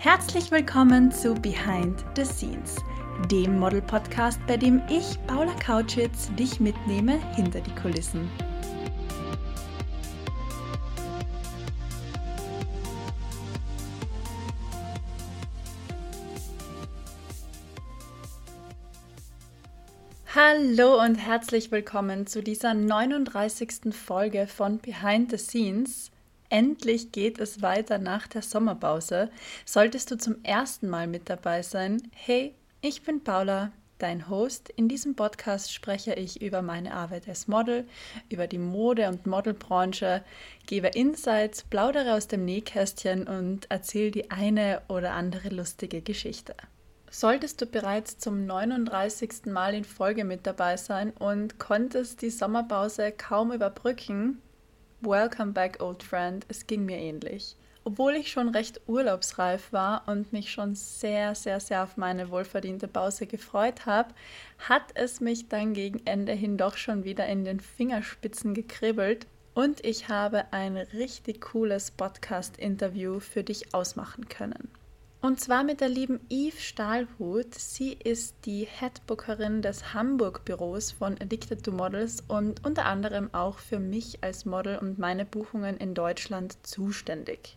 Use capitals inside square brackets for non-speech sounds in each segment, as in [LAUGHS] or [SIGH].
Herzlich willkommen zu Behind the Scenes, dem Model-Podcast, bei dem ich, Paula Kautschitz, dich mitnehme hinter die Kulissen. Hallo und herzlich willkommen zu dieser 39. Folge von Behind the Scenes. Endlich geht es weiter nach der Sommerpause. Solltest du zum ersten Mal mit dabei sein, hey, ich bin Paula, dein Host. In diesem Podcast spreche ich über meine Arbeit als Model, über die Mode- und Modelbranche, gebe Insights, plaudere aus dem Nähkästchen und erzähle die eine oder andere lustige Geschichte. Solltest du bereits zum 39. Mal in Folge mit dabei sein und konntest die Sommerpause kaum überbrücken, Welcome back, old friend. Es ging mir ähnlich. Obwohl ich schon recht urlaubsreif war und mich schon sehr, sehr, sehr auf meine wohlverdiente Pause gefreut habe, hat es mich dann gegen Ende hin doch schon wieder in den Fingerspitzen gekribbelt und ich habe ein richtig cooles Podcast-Interview für dich ausmachen können. Und zwar mit der lieben Eve Stahlhut. Sie ist die Headbookerin des Hamburg-Büros von Addicted to Models und unter anderem auch für mich als Model und meine Buchungen in Deutschland zuständig.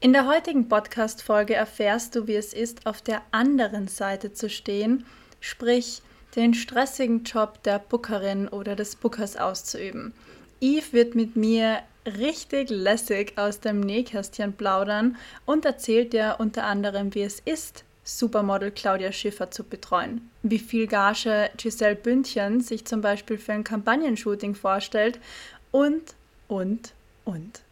In der heutigen Podcast-Folge erfährst du, wie es ist, auf der anderen Seite zu stehen, sprich den stressigen Job der Bookerin oder des Bookers auszuüben. Eve wird mit mir richtig lässig aus dem Nähkästchen plaudern und erzählt dir unter anderem, wie es ist, Supermodel Claudia Schiffer zu betreuen, wie viel Gage Giselle Bündchen sich zum Beispiel für ein Kampagnenshooting vorstellt und, und, und.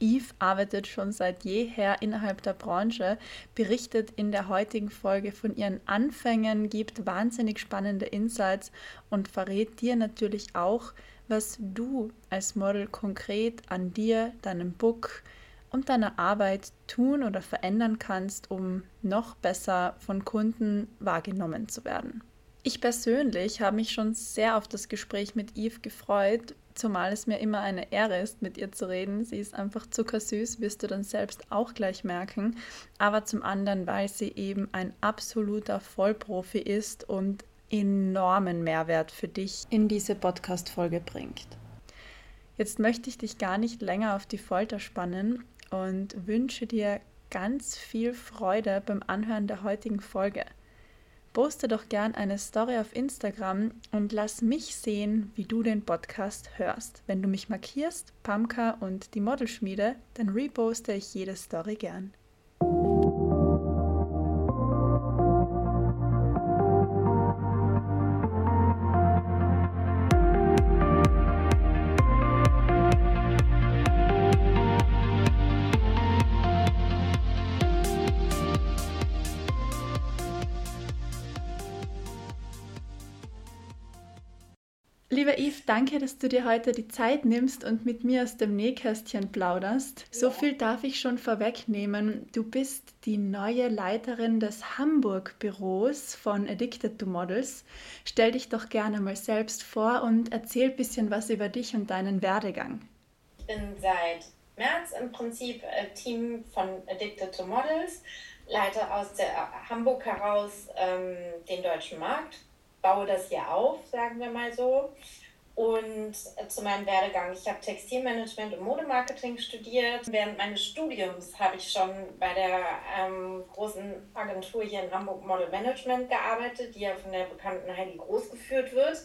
Eve arbeitet schon seit jeher innerhalb der Branche, berichtet in der heutigen Folge von ihren Anfängen, gibt wahnsinnig spannende Insights und verrät dir natürlich auch, was du als Model konkret an dir, deinem Book und deiner Arbeit tun oder verändern kannst, um noch besser von Kunden wahrgenommen zu werden. Ich persönlich habe mich schon sehr auf das Gespräch mit Eve gefreut, zumal es mir immer eine Ehre ist, mit ihr zu reden. Sie ist einfach zuckersüß, wirst du dann selbst auch gleich merken. Aber zum anderen, weil sie eben ein absoluter Vollprofi ist und enormen Mehrwert für dich in diese Podcast-Folge bringt. Jetzt möchte ich dich gar nicht länger auf die Folter spannen und wünsche dir ganz viel Freude beim Anhören der heutigen Folge. Poste doch gern eine Story auf Instagram und lass mich sehen, wie du den Podcast hörst. Wenn du mich markierst, Pamka und die Modelschmiede, dann reposte ich jede Story gern. Danke, dass du dir heute die Zeit nimmst und mit mir aus dem Nähkästchen plauderst. So viel darf ich schon vorwegnehmen. Du bist die neue Leiterin des Hamburg-Büros von Addicted to Models. Stell dich doch gerne mal selbst vor und erzähl ein bisschen was über dich und deinen Werdegang. Ich bin seit März im Prinzip äh, Team von Addicted to Models, leite aus der Hamburg heraus ähm, den deutschen Markt baue das hier auf, sagen wir mal so. Und zu meinem Werdegang, ich habe Textilmanagement und Modemarketing studiert. Während meines Studiums habe ich schon bei der ähm, großen Agentur hier in Hamburg Model Management gearbeitet, die ja von der bekannten Heidi Groß geführt wird,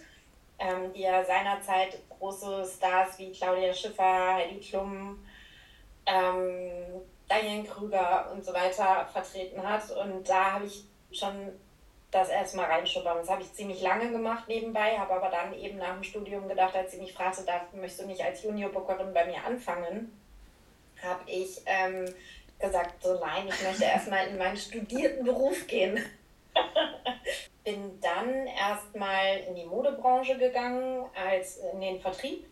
ähm, die ja seinerzeit große Stars wie Claudia Schiffer, Heidi Klum, ähm, Diane Krüger und so weiter vertreten hat. Und da habe ich schon das erstmal reinschnuppern. Das habe ich ziemlich lange gemacht nebenbei, habe aber dann eben nach dem Studium gedacht, als sie mich fragte, darf, möchtest du nicht als Juniorbookerin bei mir anfangen, habe ich ähm, gesagt, so nein, ich möchte erstmal in meinen studierten Beruf gehen. [LAUGHS] Bin dann erstmal in die Modebranche gegangen, als in den Vertrieb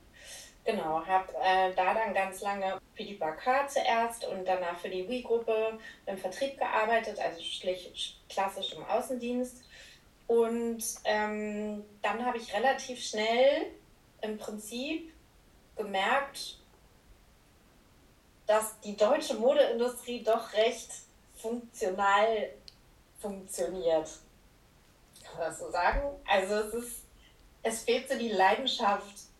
Genau, habe äh, da dann ganz lange für die Bakar zuerst und danach für die Wii-Gruppe im Vertrieb gearbeitet, also schlicht klassisch im Außendienst. Und ähm, dann habe ich relativ schnell im Prinzip gemerkt, dass die deutsche Modeindustrie doch recht funktional funktioniert. Kann man das so sagen? Also es ist, es fehlt so die Leidenschaft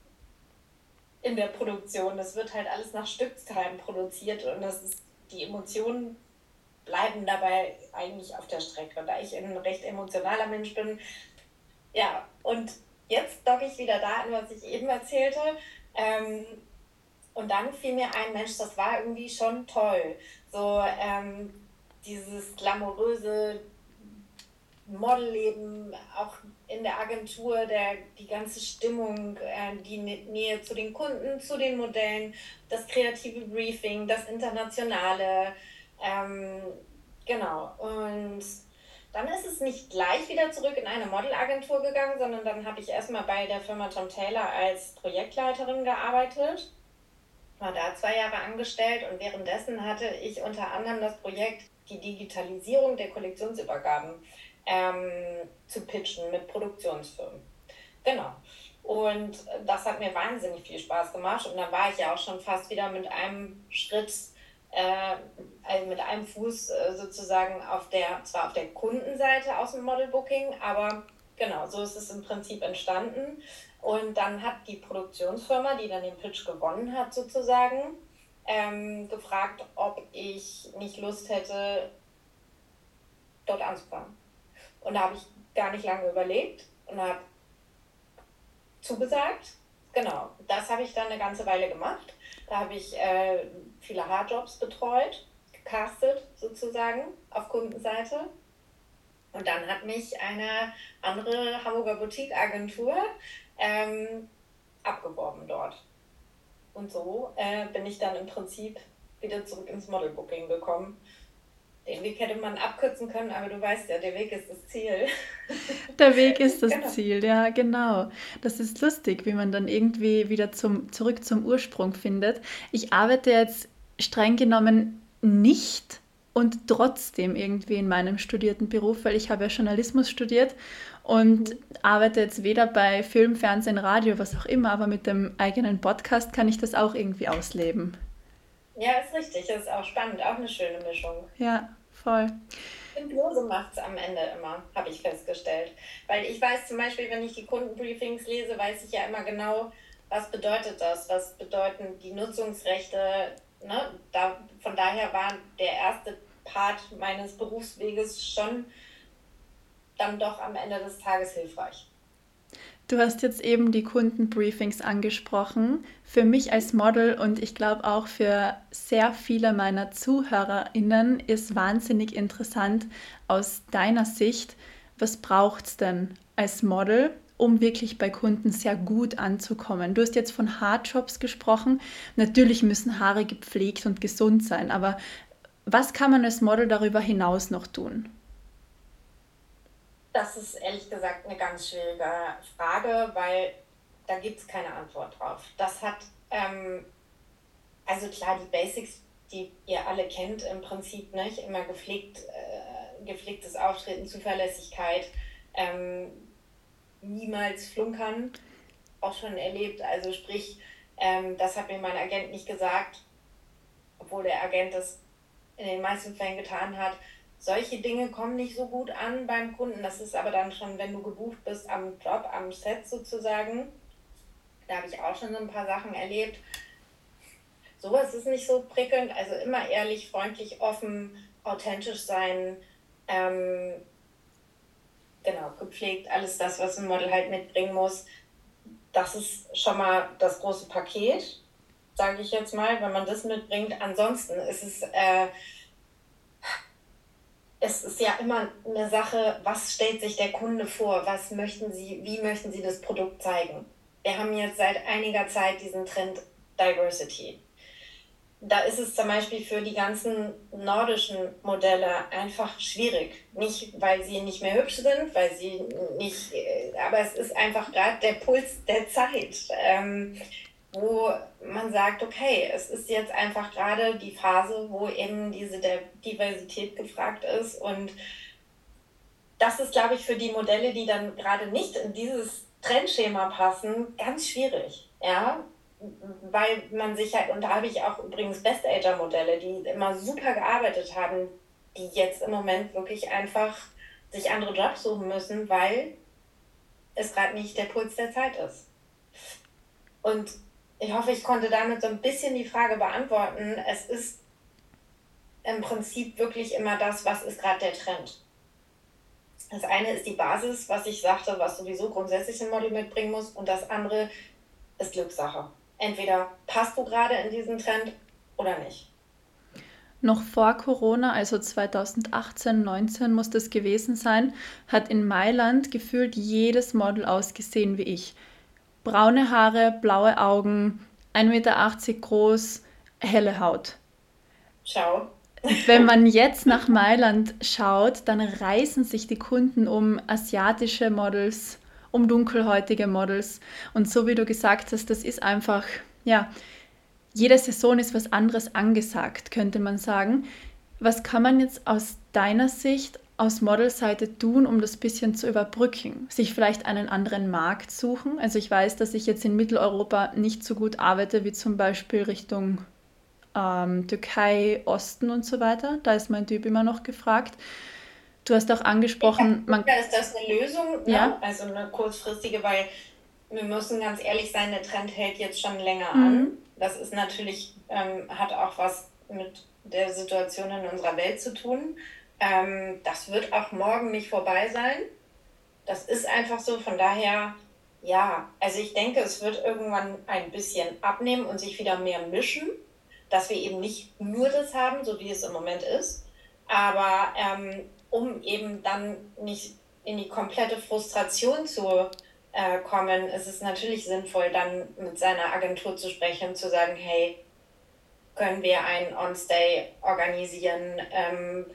in der Produktion. Es wird halt alles nach Stückzahlen produziert und das ist, die Emotionen bleiben dabei eigentlich auf der Strecke. Und da ich ein recht emotionaler Mensch bin, ja, und jetzt docke ich wieder da an, was ich eben erzählte. Ähm, und dann fiel mir ein, Mensch, das war irgendwie schon toll. So ähm, dieses glamouröse Modelleben, auch in der Agentur, der, die ganze Stimmung, äh, die Nähe zu den Kunden, zu den Modellen, das kreative Briefing, das Internationale. Ähm, genau. Und dann ist es nicht gleich wieder zurück in eine Modelagentur gegangen, sondern dann habe ich erstmal bei der Firma Tom Taylor als Projektleiterin gearbeitet. War da zwei Jahre angestellt und währenddessen hatte ich unter anderem das Projekt die Digitalisierung der Kollektionsübergaben ähm, zu pitchen mit Produktionsfirmen. Genau. Und das hat mir wahnsinnig viel Spaß gemacht. Und dann war ich ja auch schon fast wieder mit einem Schritt, äh, also mit einem Fuß äh, sozusagen auf der, zwar auf der Kundenseite aus dem Model Booking, aber genau, so ist es im Prinzip entstanden. Und dann hat die Produktionsfirma, die dann den Pitch gewonnen hat, sozusagen, ähm, gefragt, ob ich nicht Lust hätte, dort anzufangen. Und da habe ich gar nicht lange überlegt und habe zugesagt. Genau, das habe ich dann eine ganze Weile gemacht. Da habe ich äh, viele Hardjobs betreut, gecastet sozusagen auf Kundenseite. Und dann hat mich eine andere Hamburger Boutique-Agentur ähm, abgeworben dort. Und so äh, bin ich dann im Prinzip wieder zurück ins Modelbooking gekommen den Weg hätte man abkürzen können, aber du weißt ja, der Weg ist das Ziel. [LAUGHS] Der Weg ist das genau. Ziel, ja, genau. Das ist lustig, wie man dann irgendwie wieder zum, zurück zum Ursprung findet. Ich arbeite jetzt streng genommen nicht und trotzdem irgendwie in meinem studierten Beruf, weil ich habe ja Journalismus studiert und mhm. arbeite jetzt weder bei Film, Fernsehen, Radio, was auch immer, aber mit dem eigenen Podcast kann ich das auch irgendwie ausleben. Ja, ist richtig. Das ist auch spannend. Auch eine schöne Mischung. Ja, voll. Symbiose macht es am Ende immer, habe ich festgestellt. Weil ich weiß zum Beispiel, wenn ich die Kundenbriefings lese, weiß ich ja immer genau, was bedeutet das? Was bedeuten die Nutzungsrechte? Ne? Da, von daher war der erste Part meines Berufsweges schon dann doch am Ende des Tages hilfreich. Du hast jetzt eben die Kundenbriefings angesprochen. Für mich als Model und ich glaube auch für sehr viele meiner ZuhörerInnen ist wahnsinnig interessant aus deiner Sicht, was braucht es denn als Model, um wirklich bei Kunden sehr gut anzukommen? Du hast jetzt von Haarjobs gesprochen. Natürlich müssen Haare gepflegt und gesund sein, aber was kann man als Model darüber hinaus noch tun? Das ist ehrlich gesagt eine ganz schwierige Frage, weil da gibt es keine Antwort drauf. Das hat, ähm, also klar, die Basics, die ihr alle kennt im Prinzip, nicht? immer gepflegt, äh, gepflegtes Auftreten, Zuverlässigkeit, ähm, niemals flunkern, auch schon erlebt. Also sprich, ähm, das hat mir mein Agent nicht gesagt, obwohl der Agent das in den meisten Fällen getan hat solche Dinge kommen nicht so gut an beim Kunden. Das ist aber dann schon, wenn du gebucht bist am Job, am Set sozusagen. Da habe ich auch schon so ein paar Sachen erlebt. Sowas ist nicht so prickelnd. Also immer ehrlich, freundlich, offen, authentisch sein. Ähm, genau, gepflegt, alles das, was ein Model halt mitbringen muss. Das ist schon mal das große Paket, sage ich jetzt mal, wenn man das mitbringt. Ansonsten ist es. Äh, es ist ja immer eine Sache, was stellt sich der Kunde vor, was möchten Sie, wie möchten Sie das Produkt zeigen. Wir haben jetzt seit einiger Zeit diesen Trend Diversity. Da ist es zum Beispiel für die ganzen nordischen Modelle einfach schwierig. Nicht, weil sie nicht mehr hübsch sind, weil sie nicht, äh, aber es ist einfach gerade der Puls der Zeit. Ähm, wo man sagt, okay, es ist jetzt einfach gerade die Phase, wo eben diese Diversität gefragt ist. Und das ist, glaube ich, für die Modelle, die dann gerade nicht in dieses Trendschema passen, ganz schwierig. Ja, weil man sich halt, und da habe ich auch übrigens Best-Ager-Modelle, die immer super gearbeitet haben, die jetzt im Moment wirklich einfach sich andere Jobs suchen müssen, weil es gerade nicht der Puls der Zeit ist. Und ich hoffe, ich konnte damit so ein bisschen die Frage beantworten. Es ist im Prinzip wirklich immer das, was ist gerade der Trend. Das eine ist die Basis, was ich sagte, was sowieso grundsätzlich ein Model mitbringen muss. Und das andere ist Glückssache. Entweder passt du gerade in diesen Trend oder nicht. Noch vor Corona, also 2018, 19 muss das gewesen sein, hat in Mailand gefühlt jedes Model ausgesehen wie ich. Braune Haare, blaue Augen, 1,80 Meter groß, helle Haut. Schau. Wenn man [LAUGHS] jetzt nach Mailand schaut, dann reißen sich die Kunden um asiatische Models, um dunkelhäutige Models. Und so wie du gesagt hast, das ist einfach, ja, jede Saison ist was anderes angesagt, könnte man sagen. Was kann man jetzt aus deiner Sicht aus Modelseite tun, um das bisschen zu überbrücken? Sich vielleicht einen anderen Markt suchen? Also ich weiß, dass ich jetzt in Mitteleuropa nicht so gut arbeite wie zum Beispiel Richtung ähm, Türkei, Osten und so weiter. Da ist mein Typ immer noch gefragt. Du hast auch angesprochen, ja, man. Ist das eine Lösung? Ja. Ne? Also eine kurzfristige, weil wir müssen ganz ehrlich sein, der Trend hält jetzt schon länger mhm. an. Das ist natürlich, ähm, hat auch was mit der Situation in unserer Welt zu tun. Ähm, das wird auch morgen nicht vorbei sein. Das ist einfach so. Von daher, ja, also ich denke, es wird irgendwann ein bisschen abnehmen und sich wieder mehr mischen, dass wir eben nicht nur das haben, so wie es im Moment ist. Aber ähm, um eben dann nicht in die komplette Frustration zu äh, kommen, ist es natürlich sinnvoll, dann mit seiner Agentur zu sprechen und zu sagen, hey, können wir ein On-Stay organisieren? Ähm,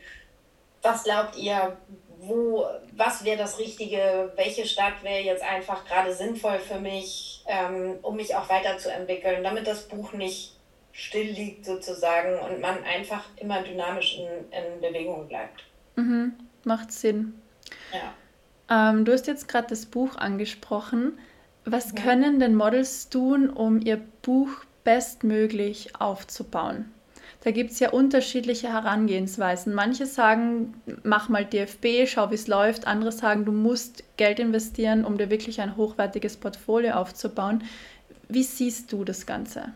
was glaubt ihr, wo, was wäre das Richtige, welche Stadt wäre jetzt einfach gerade sinnvoll für mich, ähm, um mich auch weiterzuentwickeln, damit das Buch nicht still liegt sozusagen und man einfach immer dynamisch in, in Bewegung bleibt. Mhm, macht Sinn. Ja. Ähm, du hast jetzt gerade das Buch angesprochen. Was ja. können denn Models tun, um ihr Buch bestmöglich aufzubauen? Da gibt es ja unterschiedliche Herangehensweisen. Manche sagen, mach mal DFB, schau, wie es läuft. Andere sagen, du musst Geld investieren, um dir wirklich ein hochwertiges Portfolio aufzubauen. Wie siehst du das Ganze?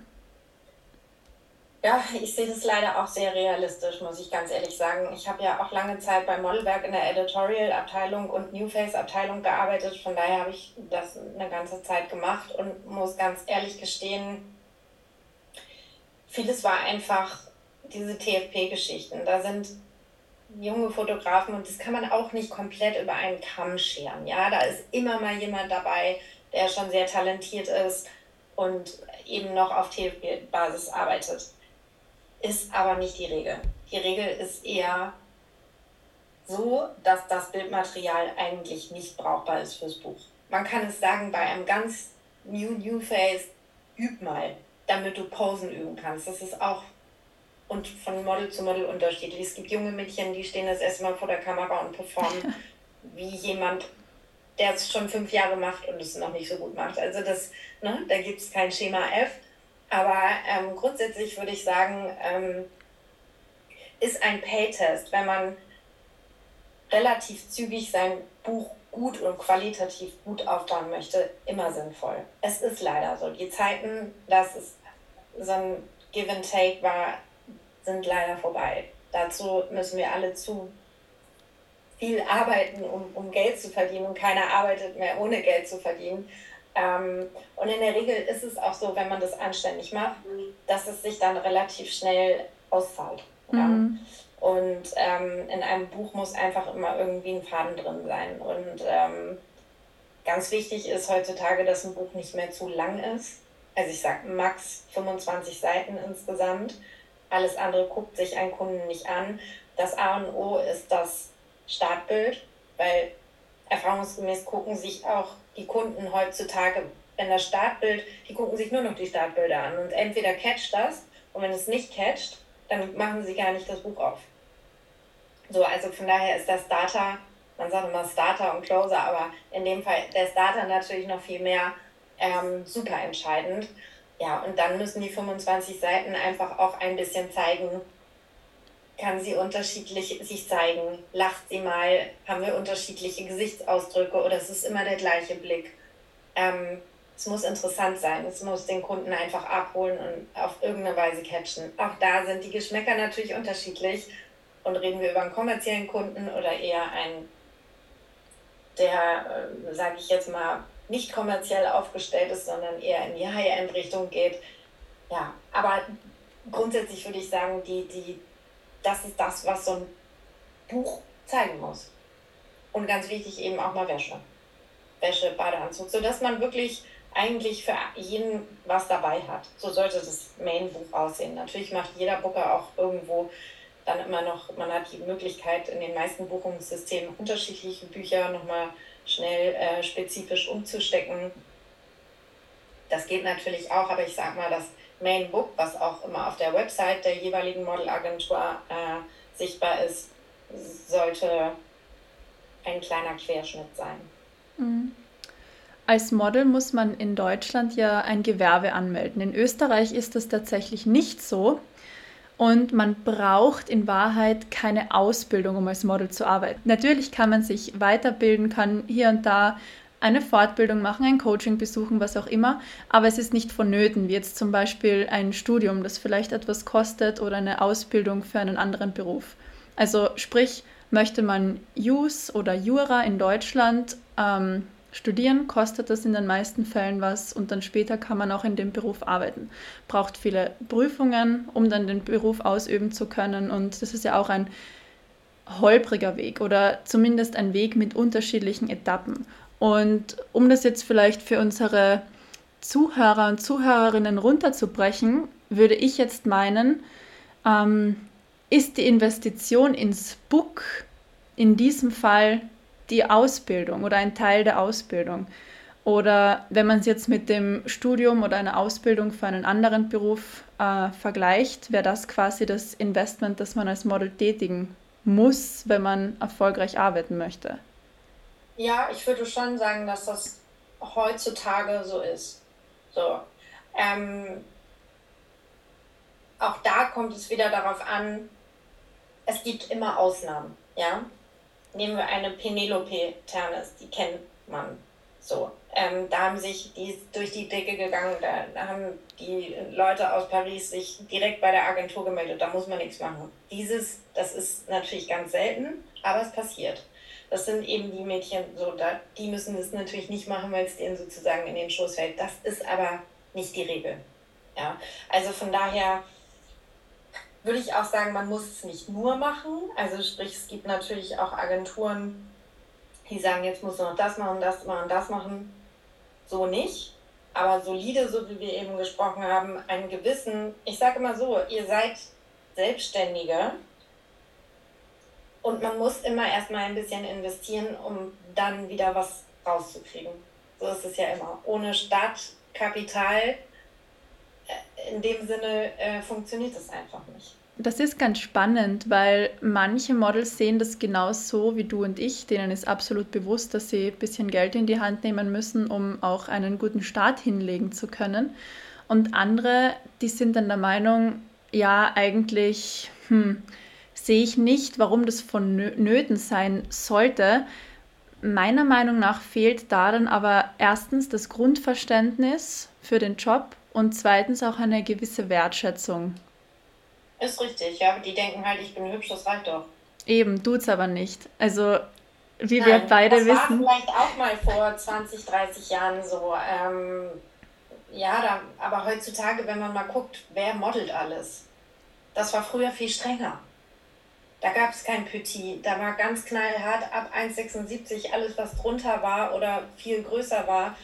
Ja, ich sehe das leider auch sehr realistisch, muss ich ganz ehrlich sagen. Ich habe ja auch lange Zeit bei Modelwerk in der Editorial-Abteilung und New Face-Abteilung gearbeitet. Von daher habe ich das eine ganze Zeit gemacht und muss ganz ehrlich gestehen, vieles war einfach diese TFP-Geschichten. Da sind junge Fotografen und das kann man auch nicht komplett über einen Kamm scheren. Ja, da ist immer mal jemand dabei, der schon sehr talentiert ist und eben noch auf TFP-Basis arbeitet ist aber nicht die Regel. Die Regel ist eher so, dass das Bildmaterial eigentlich nicht brauchbar ist fürs Buch. Man kann es sagen, bei einem ganz New New Face, üb mal, damit du Posen üben kannst. Das ist auch und von Model zu Model unterschiedlich. Es gibt junge Mädchen, die stehen das erste Mal vor der Kamera und performen [LAUGHS] wie jemand, der es schon fünf Jahre macht und es noch nicht so gut macht. Also das, ne, da gibt es kein Schema F. Aber ähm, grundsätzlich würde ich sagen, ähm, ist ein Pay-Test, wenn man relativ zügig sein Buch gut und qualitativ gut aufbauen möchte, immer sinnvoll. Es ist leider so. Die Zeiten, dass es so ein Give and Take war, sind leider vorbei. Dazu müssen wir alle zu viel arbeiten, um, um Geld zu verdienen und keiner arbeitet mehr ohne Geld zu verdienen. Ähm, und in der Regel ist es auch so, wenn man das anständig macht, dass es sich dann relativ schnell auszahlt. Mhm. Und ähm, in einem Buch muss einfach immer irgendwie ein Faden drin sein. Und ähm, ganz wichtig ist heutzutage, dass ein Buch nicht mehr zu lang ist. Also ich sage max 25 Seiten insgesamt. Alles andere guckt sich ein Kunden nicht an. Das A und O ist das Startbild, weil erfahrungsgemäß gucken sich auch die Kunden heutzutage, wenn das Startbild, die gucken sich nur noch die Startbilder an und entweder catcht das und wenn es nicht catcht, dann machen sie gar nicht das Buch auf. So, also von daher ist das Starter, man sagt immer Starter und Closer, aber in dem Fall der Starter natürlich noch viel mehr ähm, super entscheidend. Ja, und dann müssen die 25 Seiten einfach auch ein bisschen zeigen, kann sie unterschiedlich sich zeigen. Lacht sie mal, haben wir unterschiedliche Gesichtsausdrücke oder es ist immer der gleiche Blick. Ähm, es muss interessant sein, es muss den Kunden einfach abholen und auf irgendeine Weise catchen. Auch da sind die Geschmäcker natürlich unterschiedlich. Und reden wir über einen kommerziellen Kunden oder eher einen, der, äh, sage ich jetzt mal, nicht kommerziell aufgestellt ist, sondern eher in die High-End-Richtung geht. Ja, aber grundsätzlich würde ich sagen, die, die, das ist das, was so ein Buch zeigen muss. Und ganz wichtig eben auch mal Wäsche. Wäsche, Badeanzug, sodass man wirklich eigentlich für jeden was dabei hat. So sollte das Main-Buch aussehen. Natürlich macht jeder Booker auch irgendwo dann immer noch, man hat die Möglichkeit, in den meisten Buchungssystemen unterschiedliche Bücher nochmal schnell äh, spezifisch umzustecken. Das geht natürlich auch, aber ich sage mal, das Main Book, was auch immer auf der Website der jeweiligen Modelagentur äh, sichtbar ist, sollte ein kleiner Querschnitt sein. Mhm. Als Model muss man in Deutschland ja ein Gewerbe anmelden. In Österreich ist das tatsächlich nicht so. Und man braucht in Wahrheit keine Ausbildung, um als Model zu arbeiten. Natürlich kann man sich weiterbilden, kann hier und da eine Fortbildung machen, ein Coaching besuchen, was auch immer, aber es ist nicht vonnöten, wie jetzt zum Beispiel ein Studium, das vielleicht etwas kostet oder eine Ausbildung für einen anderen Beruf. Also sprich, möchte man Jus oder Jura in Deutschland ähm, studieren, kostet das in den meisten Fällen was und dann später kann man auch in dem Beruf arbeiten. Braucht viele Prüfungen, um dann den Beruf ausüben zu können und das ist ja auch ein holpriger Weg oder zumindest ein Weg mit unterschiedlichen Etappen. Und um das jetzt vielleicht für unsere Zuhörer und Zuhörerinnen runterzubrechen, würde ich jetzt meinen, ähm, ist die Investition ins Book in diesem Fall die Ausbildung oder ein Teil der Ausbildung. Oder wenn man es jetzt mit dem Studium oder einer Ausbildung für einen anderen Beruf äh, vergleicht, wäre das quasi das Investment, das man als Model tätigen muss, wenn man erfolgreich arbeiten möchte. Ja, ich würde schon sagen, dass das heutzutage so ist. So. Ähm, auch da kommt es wieder darauf an, es gibt immer Ausnahmen, ja. Nehmen wir eine Penelope Ternes, die kennt man so. Ähm, da haben sich die durch die Decke gegangen, da, da haben die Leute aus Paris sich direkt bei der Agentur gemeldet, da muss man nichts machen. Dieses, das ist natürlich ganz selten, aber es passiert. Das sind eben die Mädchen, so, da, die müssen das natürlich nicht machen, weil es denen sozusagen in den Schoß fällt. Das ist aber nicht die Regel. Ja? Also von daher würde ich auch sagen, man muss es nicht nur machen. Also sprich, es gibt natürlich auch Agenturen, die sagen, jetzt muss man noch das machen, das machen, das machen. So nicht. Aber solide, so wie wir eben gesprochen haben, einen gewissen, ich sage immer so, ihr seid Selbstständige und man muss immer erstmal ein bisschen investieren, um dann wieder was rauszukriegen. So ist es ja immer. Ohne Startkapital, in dem Sinne, äh, funktioniert es einfach nicht. Das ist ganz spannend, weil manche Models sehen das genauso wie du und ich. Denen ist absolut bewusst, dass sie ein bisschen Geld in die Hand nehmen müssen, um auch einen guten Start hinlegen zu können. Und andere, die sind dann der Meinung, ja, eigentlich, hm, sehe ich nicht, warum das vonnöten sein sollte. Meiner Meinung nach fehlt darin aber erstens das Grundverständnis für den Job und zweitens auch eine gewisse Wertschätzung. Ist richtig, ja. Die denken halt, ich bin hübsch, das reicht doch. Eben, tut's aber nicht. Also, wie Nein, wir beide das wissen. Das war vielleicht auch mal vor 20, 30 Jahren so. Ähm, ja, da, aber heutzutage, wenn man mal guckt, wer modelt alles? Das war früher viel strenger. Da gab es kein Petit. Da war ganz knallhart ab 1,76 alles, was drunter war oder viel größer war,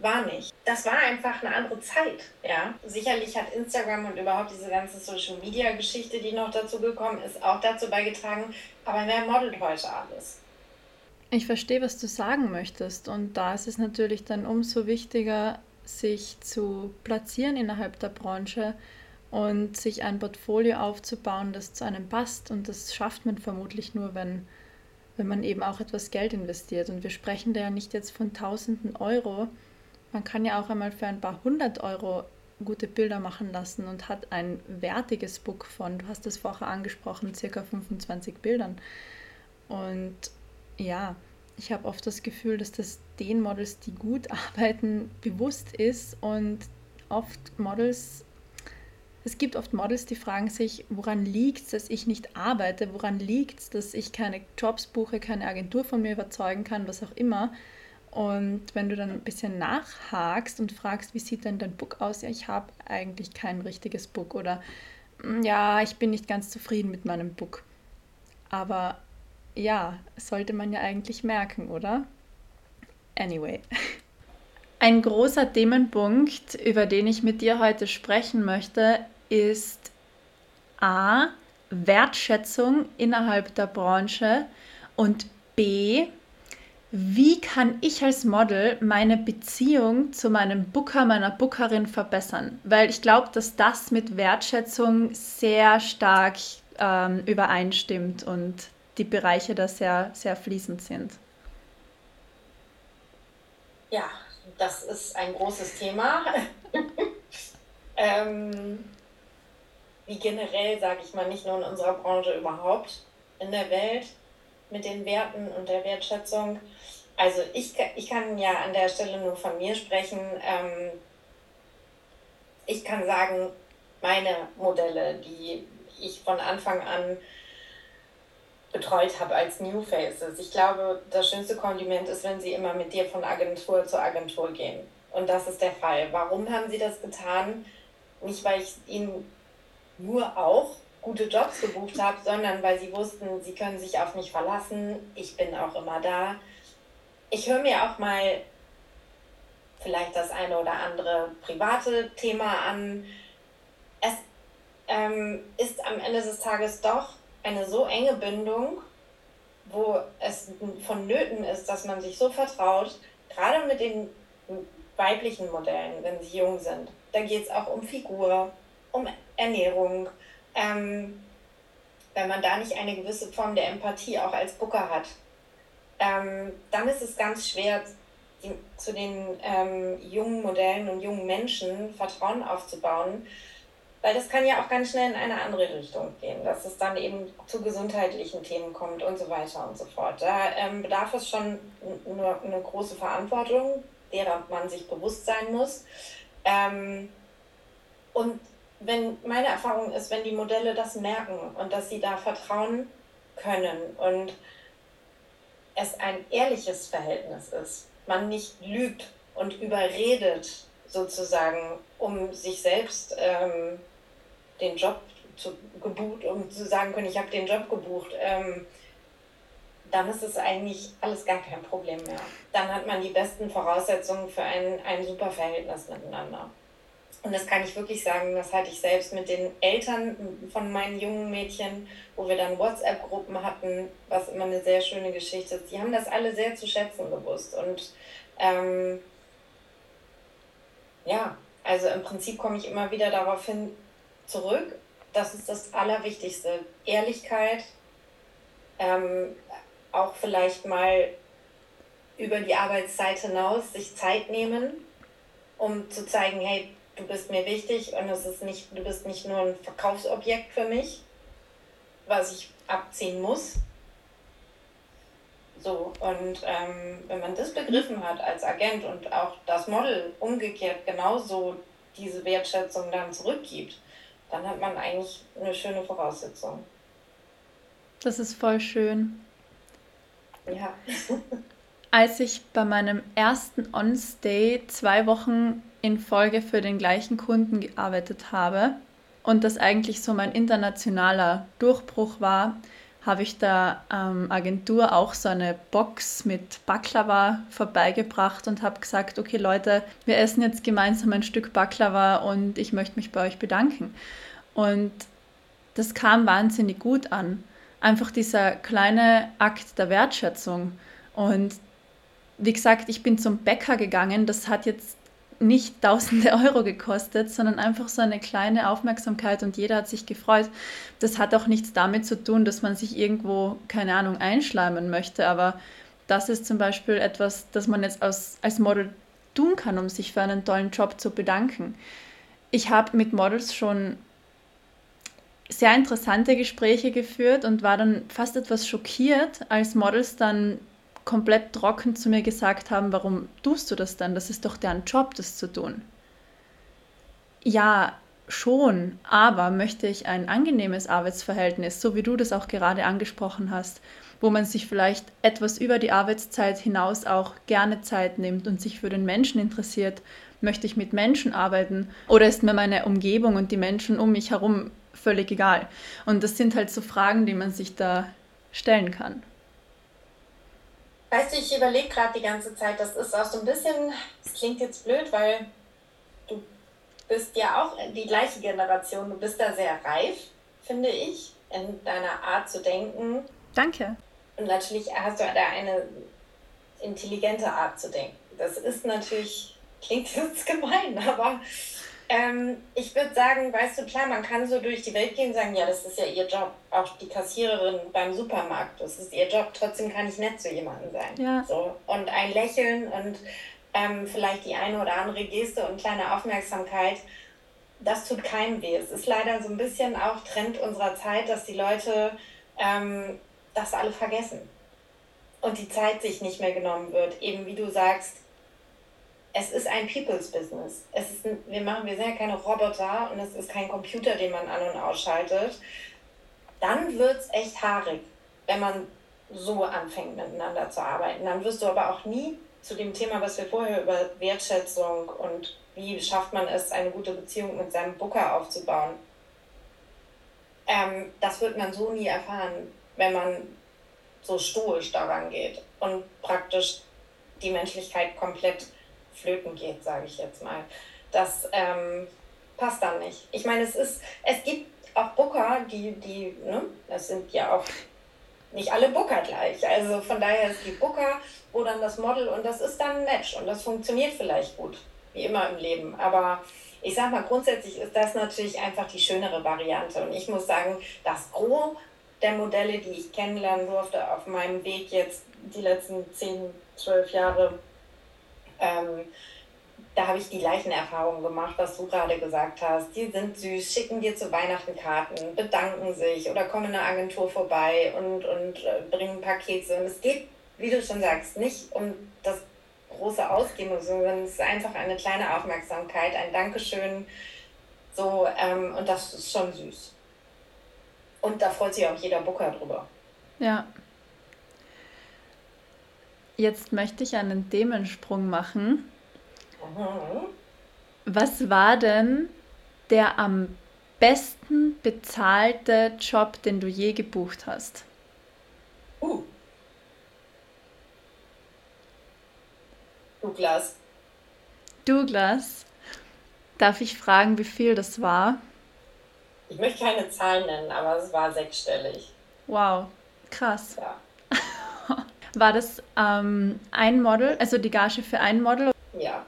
war nicht. Das war einfach eine andere Zeit, ja. Sicherlich hat Instagram und überhaupt diese ganze Social Media Geschichte, die noch dazu gekommen ist, auch dazu beigetragen. Aber wer modelt heute alles? Ich verstehe, was du sagen möchtest. Und da ist es natürlich dann umso wichtiger, sich zu platzieren innerhalb der Branche, und sich ein Portfolio aufzubauen, das zu einem passt. Und das schafft man vermutlich nur, wenn, wenn man eben auch etwas Geld investiert. Und wir sprechen da ja nicht jetzt von tausenden Euro. Man kann ja auch einmal für ein paar hundert Euro gute Bilder machen lassen und hat ein wertiges Book von, du hast es vorher angesprochen, circa 25 Bildern. Und ja, ich habe oft das Gefühl, dass das den Models, die gut [LAUGHS] arbeiten, bewusst ist und oft Models, es gibt oft Models, die fragen sich, woran liegt es, dass ich nicht arbeite, woran liegt es, dass ich keine Jobs buche, keine Agentur von mir überzeugen kann, was auch immer. Und wenn du dann ein bisschen nachhakst und fragst, wie sieht denn dein Book aus? Ja, ich habe eigentlich kein richtiges Book oder mm, ja, ich bin nicht ganz zufrieden mit meinem Book. Aber ja, sollte man ja eigentlich merken, oder? Anyway. [LAUGHS] Ein großer Themenpunkt, über den ich mit dir heute sprechen möchte, ist A. Wertschätzung innerhalb der Branche und B wie kann ich als Model meine Beziehung zu meinem Booker, meiner Bookerin verbessern? Weil ich glaube, dass das mit Wertschätzung sehr stark ähm, übereinstimmt und die Bereiche da sehr, sehr fließend sind. Ja, das ist ein großes Thema. [LAUGHS] ähm, wie generell, sage ich mal, nicht nur in unserer Branche überhaupt, in der Welt mit den Werten und der Wertschätzung. Also ich, ich kann ja an der Stelle nur von mir sprechen. Ähm, ich kann sagen, meine Modelle, die ich von Anfang an betreut habe als New Faces. Ich glaube, das schönste Kompliment ist, wenn sie immer mit dir von Agentur zu Agentur gehen. Und das ist der Fall. Warum haben sie das getan? Nicht, weil ich ihnen nur auch gute Jobs gebucht habe, sondern weil sie wussten, sie können sich auf mich verlassen. Ich bin auch immer da. Ich höre mir auch mal vielleicht das eine oder andere private Thema an. Es ähm, ist am Ende des Tages doch eine so enge Bindung, wo es vonnöten ist, dass man sich so vertraut, gerade mit den weiblichen Modellen, wenn sie jung sind. Da geht es auch um Figur, um Ernährung, ähm, wenn man da nicht eine gewisse Form der Empathie auch als Booker hat, ähm, dann ist es ganz schwer, die, zu den ähm, jungen Modellen und jungen Menschen Vertrauen aufzubauen, weil das kann ja auch ganz schnell in eine andere Richtung gehen, dass es dann eben zu gesundheitlichen Themen kommt und so weiter und so fort. Da ähm, bedarf es schon eine, eine große Verantwortung, derer man sich bewusst sein muss. Ähm, und wenn meine Erfahrung ist, wenn die Modelle das merken und dass sie da vertrauen können und es ein ehrliches Verhältnis ist, man nicht lügt und überredet sozusagen, um sich selbst ähm, den Job zu, gebucht, um zu sagen können, ich habe den Job gebucht, ähm, dann ist es eigentlich alles gar kein Problem mehr. Dann hat man die besten Voraussetzungen für ein, ein super Verhältnis miteinander. Und das kann ich wirklich sagen, das hatte ich selbst mit den Eltern von meinen jungen Mädchen, wo wir dann WhatsApp-Gruppen hatten, was immer eine sehr schöne Geschichte ist. Die haben das alle sehr zu schätzen gewusst. Und ähm, ja, also im Prinzip komme ich immer wieder darauf hin zurück. Das ist das Allerwichtigste. Ehrlichkeit, ähm, auch vielleicht mal über die Arbeitszeit hinaus sich Zeit nehmen, um zu zeigen, hey, du bist mir wichtig und es ist nicht, du bist nicht nur ein Verkaufsobjekt für mich, was ich abziehen muss. So, und ähm, wenn man das begriffen hat als Agent und auch das Model umgekehrt genauso diese Wertschätzung dann zurückgibt, dann hat man eigentlich eine schöne Voraussetzung. Das ist voll schön. Ja. [LAUGHS] Als ich bei meinem ersten On-Stay zwei Wochen in Folge für den gleichen Kunden gearbeitet habe und das eigentlich so mein internationaler Durchbruch war, habe ich der ähm, Agentur auch so eine Box mit Baklava vorbeigebracht und habe gesagt, okay Leute, wir essen jetzt gemeinsam ein Stück Baklava und ich möchte mich bei euch bedanken. Und das kam wahnsinnig gut an. Einfach dieser kleine Akt der Wertschätzung. Und wie gesagt, ich bin zum Bäcker gegangen. Das hat jetzt nicht [LAUGHS] tausende Euro gekostet, sondern einfach so eine kleine Aufmerksamkeit und jeder hat sich gefreut. Das hat auch nichts damit zu tun, dass man sich irgendwo, keine Ahnung, einschleimen möchte, aber das ist zum Beispiel etwas, das man jetzt als, als Model tun kann, um sich für einen tollen Job zu bedanken. ich habe mit Models schon sehr interessante Gespräche geführt und war dann fast etwas schockiert, als Models dann komplett trocken zu mir gesagt haben, warum tust du das dann? Das ist doch deren Job, das zu tun. Ja, schon, aber möchte ich ein angenehmes Arbeitsverhältnis, so wie du das auch gerade angesprochen hast, wo man sich vielleicht etwas über die Arbeitszeit hinaus auch gerne Zeit nimmt und sich für den Menschen interessiert, möchte ich mit Menschen arbeiten oder ist mir meine Umgebung und die Menschen um mich herum völlig egal? Und das sind halt so Fragen, die man sich da stellen kann. Weißt du, ich überlege gerade die ganze Zeit, das ist auch so ein bisschen, das klingt jetzt blöd, weil du bist ja auch die gleiche Generation, du bist da sehr reif, finde ich, in deiner Art zu denken. Danke. Und natürlich hast du da eine intelligente Art zu denken. Das ist natürlich, klingt [LAUGHS] jetzt gemein, aber ähm, ich würde sagen, weißt du, klar, man kann so durch die Welt gehen und sagen, ja, das ist ja ihr Job. Auch die Kassiererin beim Supermarkt, das ist ihr Job. Trotzdem kann ich nett zu jemandem sein. Ja. So. Und ein Lächeln und ähm, vielleicht die eine oder andere Geste und kleine Aufmerksamkeit, das tut keinem weh. Es ist leider so ein bisschen auch Trend unserer Zeit, dass die Leute ähm, das alle vergessen. Und die Zeit sich nicht mehr genommen wird. Eben wie du sagst, es ist ein People's Business. Es ist ein, wir machen, wir sind ja keine Roboter und es ist kein Computer, den man an- und ausschaltet. Dann wird es echt haarig, wenn man so anfängt miteinander zu arbeiten. Dann wirst du aber auch nie zu dem Thema, was wir vorher über Wertschätzung und wie schafft man es, eine gute Beziehung mit seinem Booker aufzubauen. Ähm, das wird man so nie erfahren, wenn man so stoisch daran geht und praktisch die Menschlichkeit komplett flöten geht, sage ich jetzt mal. Das ähm, passt dann nicht. Ich meine, es ist, es gibt auch Booker, die, die, ne, das sind ja auch nicht alle Booker gleich. Also von daher, es gibt Booker, wo dann das Model und das ist dann ein Match und das funktioniert vielleicht gut, wie immer im Leben. Aber ich sag mal, grundsätzlich ist das natürlich einfach die schönere Variante. Und ich muss sagen, das Gros der Modelle, die ich kennenlernen durfte auf meinem Weg jetzt die letzten 10, 12 Jahre, ähm, da habe ich die gleichen Erfahrungen gemacht, was du gerade gesagt hast. Die sind süß, schicken dir zu Weihnachten Karten, bedanken sich oder kommen in der Agentur vorbei und, und äh, bringen Pakete. Und es geht, wie du schon sagst, nicht um das große Ausgeben, sondern es ist einfach eine kleine Aufmerksamkeit, ein Dankeschön. So, ähm, und das ist schon süß. Und da freut sich auch jeder Booker drüber. Ja. Jetzt möchte ich einen Themensprung machen. Mhm. Was war denn der am besten bezahlte Job, den du je gebucht hast? Uh. Douglas. Douglas. Darf ich fragen, wie viel das war? Ich möchte keine Zahlen nennen, aber es war sechsstellig. Wow, krass. Ja. War das ähm, ein Model, also die Gage für ein Model? Ja.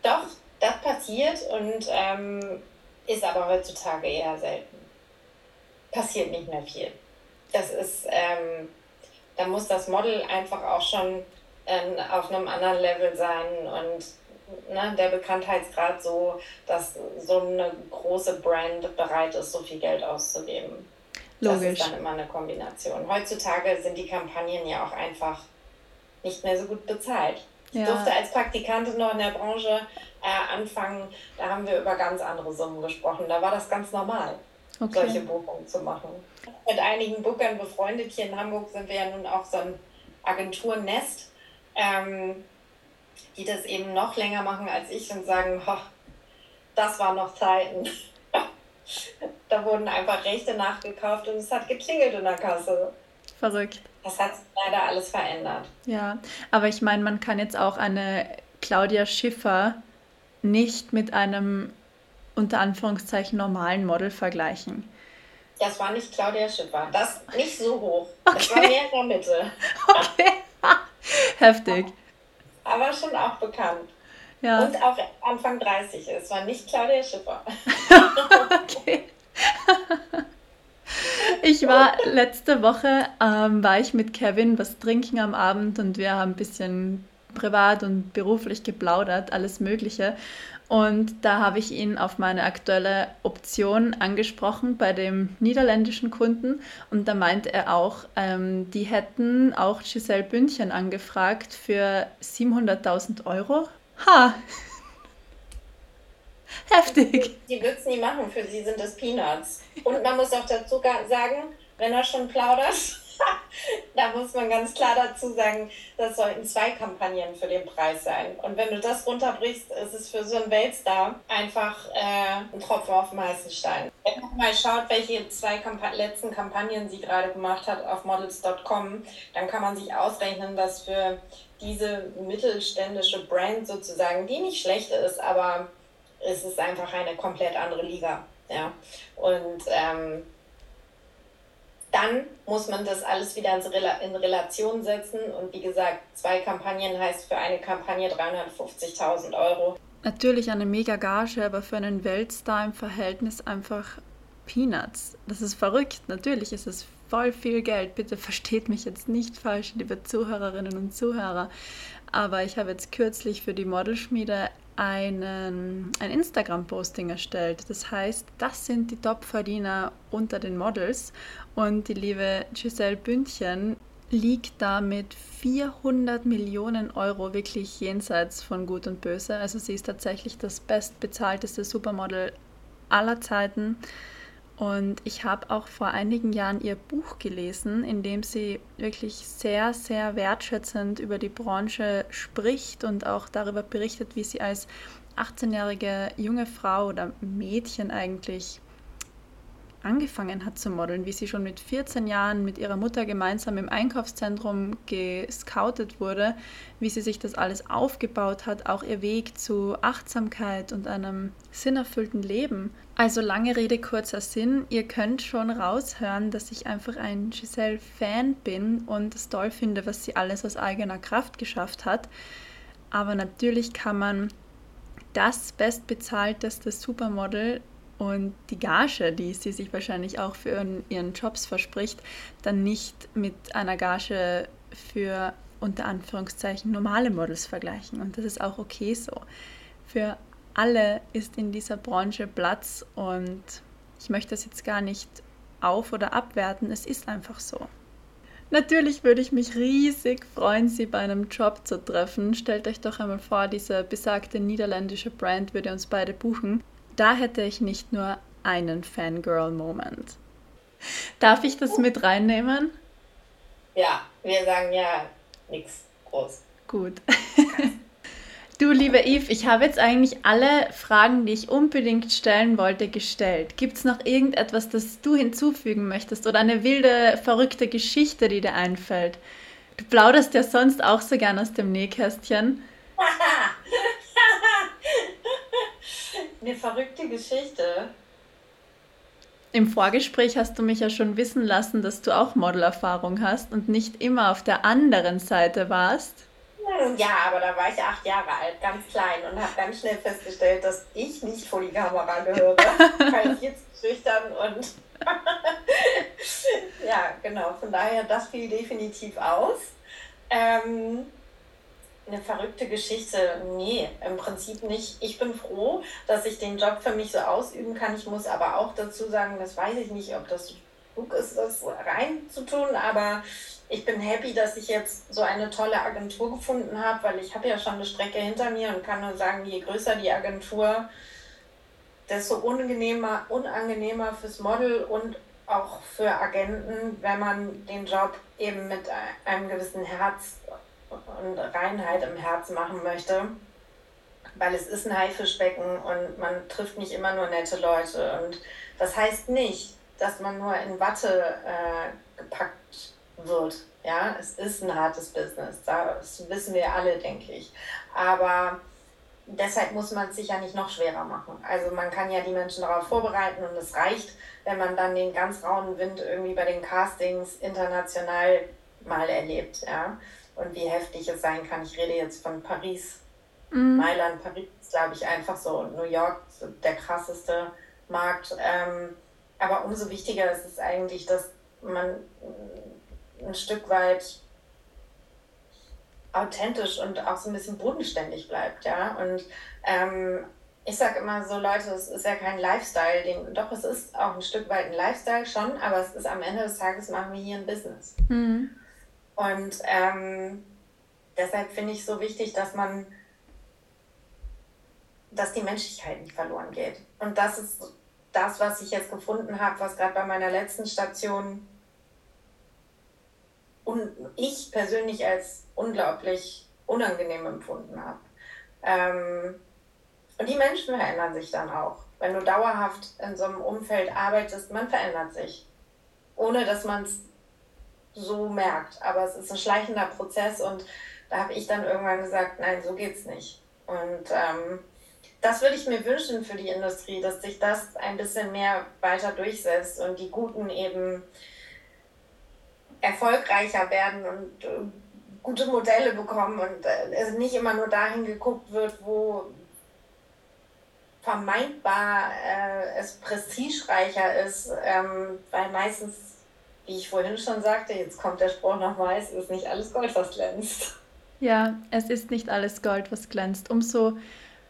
Doch, das passiert und ähm, ist aber heutzutage eher selten. Passiert nicht mehr viel. Das ist, ähm, da muss das Model einfach auch schon ähm, auf einem anderen Level sein und ne, der Bekanntheitsgrad so, dass so eine große Brand bereit ist, so viel Geld auszugeben. Logisch. Das ist dann immer eine Kombination. Heutzutage sind die Kampagnen ja auch einfach nicht mehr so gut bezahlt. Ich ja. durfte als Praktikantin noch in der Branche äh, anfangen, da haben wir über ganz andere Summen gesprochen. Da war das ganz normal, okay. solche Buchungen zu machen. Mit einigen Bookern befreundet hier in Hamburg sind wir ja nun auch so ein Agenturnest, ähm, die das eben noch länger machen als ich und sagen, das waren noch Zeiten. Da wurden einfach Rechte nachgekauft und es hat geklingelt in der Kasse. Verrückt. Das hat sich leider alles verändert. Ja, aber ich meine, man kann jetzt auch eine Claudia Schiffer nicht mit einem unter Anführungszeichen normalen Model vergleichen. Das war nicht Claudia Schiffer. Das nicht so hoch. Okay. Das war mehr in der Mitte. [LAUGHS] Okay. [LAUGHS] Heftig. Aber schon auch bekannt. Ja. Und auch Anfang 30. Es war nicht Claudia Schiffer. [LAUGHS] okay. ich war letzte Woche, ähm, war ich mit Kevin was trinken am Abend und wir haben ein bisschen privat und beruflich geplaudert, alles Mögliche. Und da habe ich ihn auf meine aktuelle Option angesprochen bei dem niederländischen Kunden. Und da meinte er auch, ähm, die hätten auch Giselle Bündchen angefragt für 700.000 Euro. Ha! [LAUGHS] Heftig. Die, die wird es nie machen, für sie sind das Peanuts. Und man muss auch dazu sagen, wenn er schon plaudert, [LAUGHS] da muss man ganz klar dazu sagen, das sollten zwei Kampagnen für den Preis sein. Und wenn du das runterbrichst, ist es für so einen Weltstar einfach äh, ein Tropfen auf dem heißen Stein. Wenn man mal schaut, welche zwei Kamp letzten Kampagnen sie gerade gemacht hat auf models.com, dann kann man sich ausrechnen, dass für diese mittelständische Brand sozusagen, die nicht schlecht ist, aber es ist einfach eine komplett andere Liga. Ja. Und ähm, dann muss man das alles wieder in Relation setzen. Und wie gesagt, zwei Kampagnen heißt für eine Kampagne 350.000 Euro. Natürlich eine mega Gage, aber für einen Weltstar im Verhältnis einfach Peanuts. Das ist verrückt. Natürlich ist es voll viel Geld. Bitte versteht mich jetzt nicht falsch, liebe Zuhörerinnen und Zuhörer. Aber ich habe jetzt kürzlich für die Modelschmiede einen, ein Instagram-Posting erstellt. Das heißt, das sind die Top-Verdiener unter den Models. Und die liebe Giselle Bündchen liegt da mit 400 Millionen Euro wirklich jenseits von Gut und Böse. Also sie ist tatsächlich das bestbezahlteste Supermodel aller Zeiten. Und ich habe auch vor einigen Jahren ihr Buch gelesen, in dem sie wirklich sehr, sehr wertschätzend über die Branche spricht und auch darüber berichtet, wie sie als 18-jährige junge Frau oder Mädchen eigentlich angefangen hat zu modeln, wie sie schon mit 14 Jahren mit ihrer Mutter gemeinsam im Einkaufszentrum gescoutet wurde, wie sie sich das alles aufgebaut hat, auch ihr Weg zu Achtsamkeit und einem sinnerfüllten Leben. Also lange Rede, kurzer Sinn, ihr könnt schon raushören, dass ich einfach ein Giselle-Fan bin und es toll finde, was sie alles aus eigener Kraft geschafft hat. Aber natürlich kann man das bestbezahlteste Supermodel und die Gage, die sie sich wahrscheinlich auch für ihren, Jobs verspricht, dann nicht mit einer Gage für unter Anführungszeichen normale Models vergleichen. Und das ist auch okay so. Für alle ist in dieser Branche Platz und ich möchte das jetzt gar nicht auf- oder abwerten, es ist einfach so. Natürlich würde ich mich riesig freuen, Sie bei einem Job zu treffen. Stellt euch doch einmal vor, diese besagte niederländische Brand würde uns beide buchen da hätte ich nicht nur einen Fangirl-Moment. Darf ich das mit reinnehmen? Ja, wir sagen ja nichts groß. Gut. [LAUGHS] Du, liebe Yves, ich habe jetzt eigentlich alle Fragen, die ich unbedingt stellen wollte, gestellt. Gibt es noch irgendetwas, das du hinzufügen möchtest oder eine wilde, verrückte Geschichte, die dir einfällt? Du plauderst ja sonst auch so gern aus dem Nähkästchen. [LAUGHS] Eine verrückte Geschichte. Im Vorgespräch hast du mich ja schon wissen lassen, dass du auch Modelerfahrung hast und nicht immer auf der anderen Seite warst. Ja, aber da war ich acht Jahre alt, ganz klein und habe ganz schnell festgestellt, dass ich nicht vor die Kamera gehöre, [LAUGHS] weil ich jetzt schüchtern und [LAUGHS] ja, genau. Von daher, das fiel definitiv aus. Ähm, eine verrückte Geschichte. Nee, im Prinzip nicht. Ich bin froh, dass ich den Job für mich so ausüben kann. Ich muss aber auch dazu sagen, das weiß ich nicht, ob das klug ist, das reinzutun, aber ich bin happy, dass ich jetzt so eine tolle Agentur gefunden habe, weil ich habe ja schon eine Strecke hinter mir und kann nur sagen, je größer die Agentur, desto unangenehmer, unangenehmer fürs Model und auch für Agenten, wenn man den Job eben mit einem gewissen Herz und Reinheit im Herzen machen möchte, weil es ist ein Haifischbecken und man trifft nicht immer nur nette Leute. Und das heißt nicht, dass man nur in Watte äh, gepackt wird. Ja, es ist ein hartes Business, das wissen wir alle, denke ich. Aber deshalb muss man es sich ja nicht noch schwerer machen. Also man kann ja die Menschen darauf vorbereiten und es reicht, wenn man dann den ganz rauen Wind irgendwie bei den Castings international mal erlebt. Ja und wie heftig es sein kann. Ich rede jetzt von Paris. Mhm. Mailand, Paris ist, glaube ich, einfach so. New York, der krasseste Markt. Ähm, aber umso wichtiger ist es eigentlich, dass man ein Stück weit authentisch und auch so ein bisschen bodenständig bleibt, ja. Und ähm, ich sage immer so, Leute, es ist ja kein Lifestyle, den, doch es ist auch ein Stück weit ein Lifestyle schon, aber es ist am Ende des Tages machen wir hier ein Business. Mhm. Und ähm, deshalb finde ich so wichtig, dass man, dass die Menschlichkeit nicht verloren geht. Und das ist das, was ich jetzt gefunden habe, was gerade bei meiner letzten Station und ich persönlich als unglaublich unangenehm empfunden habe. Ähm, und die Menschen verändern sich dann auch. Wenn du dauerhaft in so einem Umfeld arbeitest, man verändert sich. Ohne dass man es so merkt. Aber es ist ein schleichender Prozess und da habe ich dann irgendwann gesagt, nein, so geht's nicht. Und ähm, das würde ich mir wünschen für die Industrie, dass sich das ein bisschen mehr weiter durchsetzt und die Guten eben erfolgreicher werden und äh, gute Modelle bekommen und äh, nicht immer nur dahin geguckt wird, wo vermeintbar äh, es prestigereicher ist, ähm, weil meistens, wie ich vorhin schon sagte, jetzt kommt der Spruch nochmal, es ist nicht alles Gold, was glänzt. Ja, es ist nicht alles Gold, was glänzt. Umso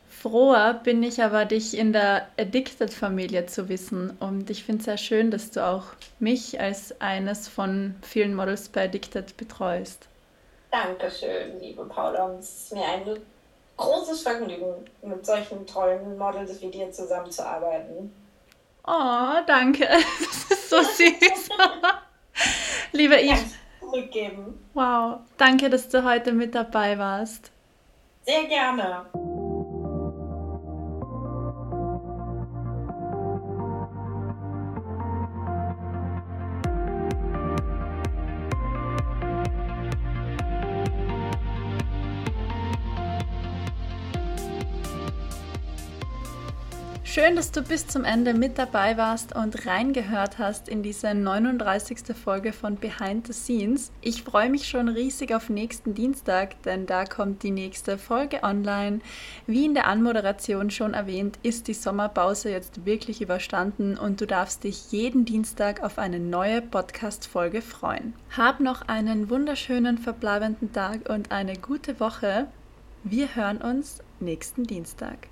froher bin ich aber, dich in der Addicted-Familie zu wissen. Und ich finde es sehr schön, dass du auch mich als eines von vielen Models bei Addicted betreust. Dankeschön, liebe Paula. Es ist mir ein großes Vergnügen, mit solchen tollen Models wie dir zusammenzuarbeiten. Oh, danke. [LAUGHS] Das ist so süß. [LAUGHS] Liebe Yves. Zurückgeben. Wow, danke, dass du heute mit dabei warst. Sehr gerne. Schön, dass du bis zum Ende mit dabei warst und reingehört hast in diese 39. Folge von Behind the Scenes. Ich freue mich schon riesig auf nächsten Dienstag, denn da kommt die nächste Folge online. Wie in der Anmoderation schon erwähnt, ist die Sommerpause jetzt wirklich überstanden und du darfst dich jeden Dienstag auf eine neue Podcast-Folge freuen. Hab noch einen wunderschönen verbleibenden Tag und eine gute Woche. Wir hören uns nächsten Dienstag.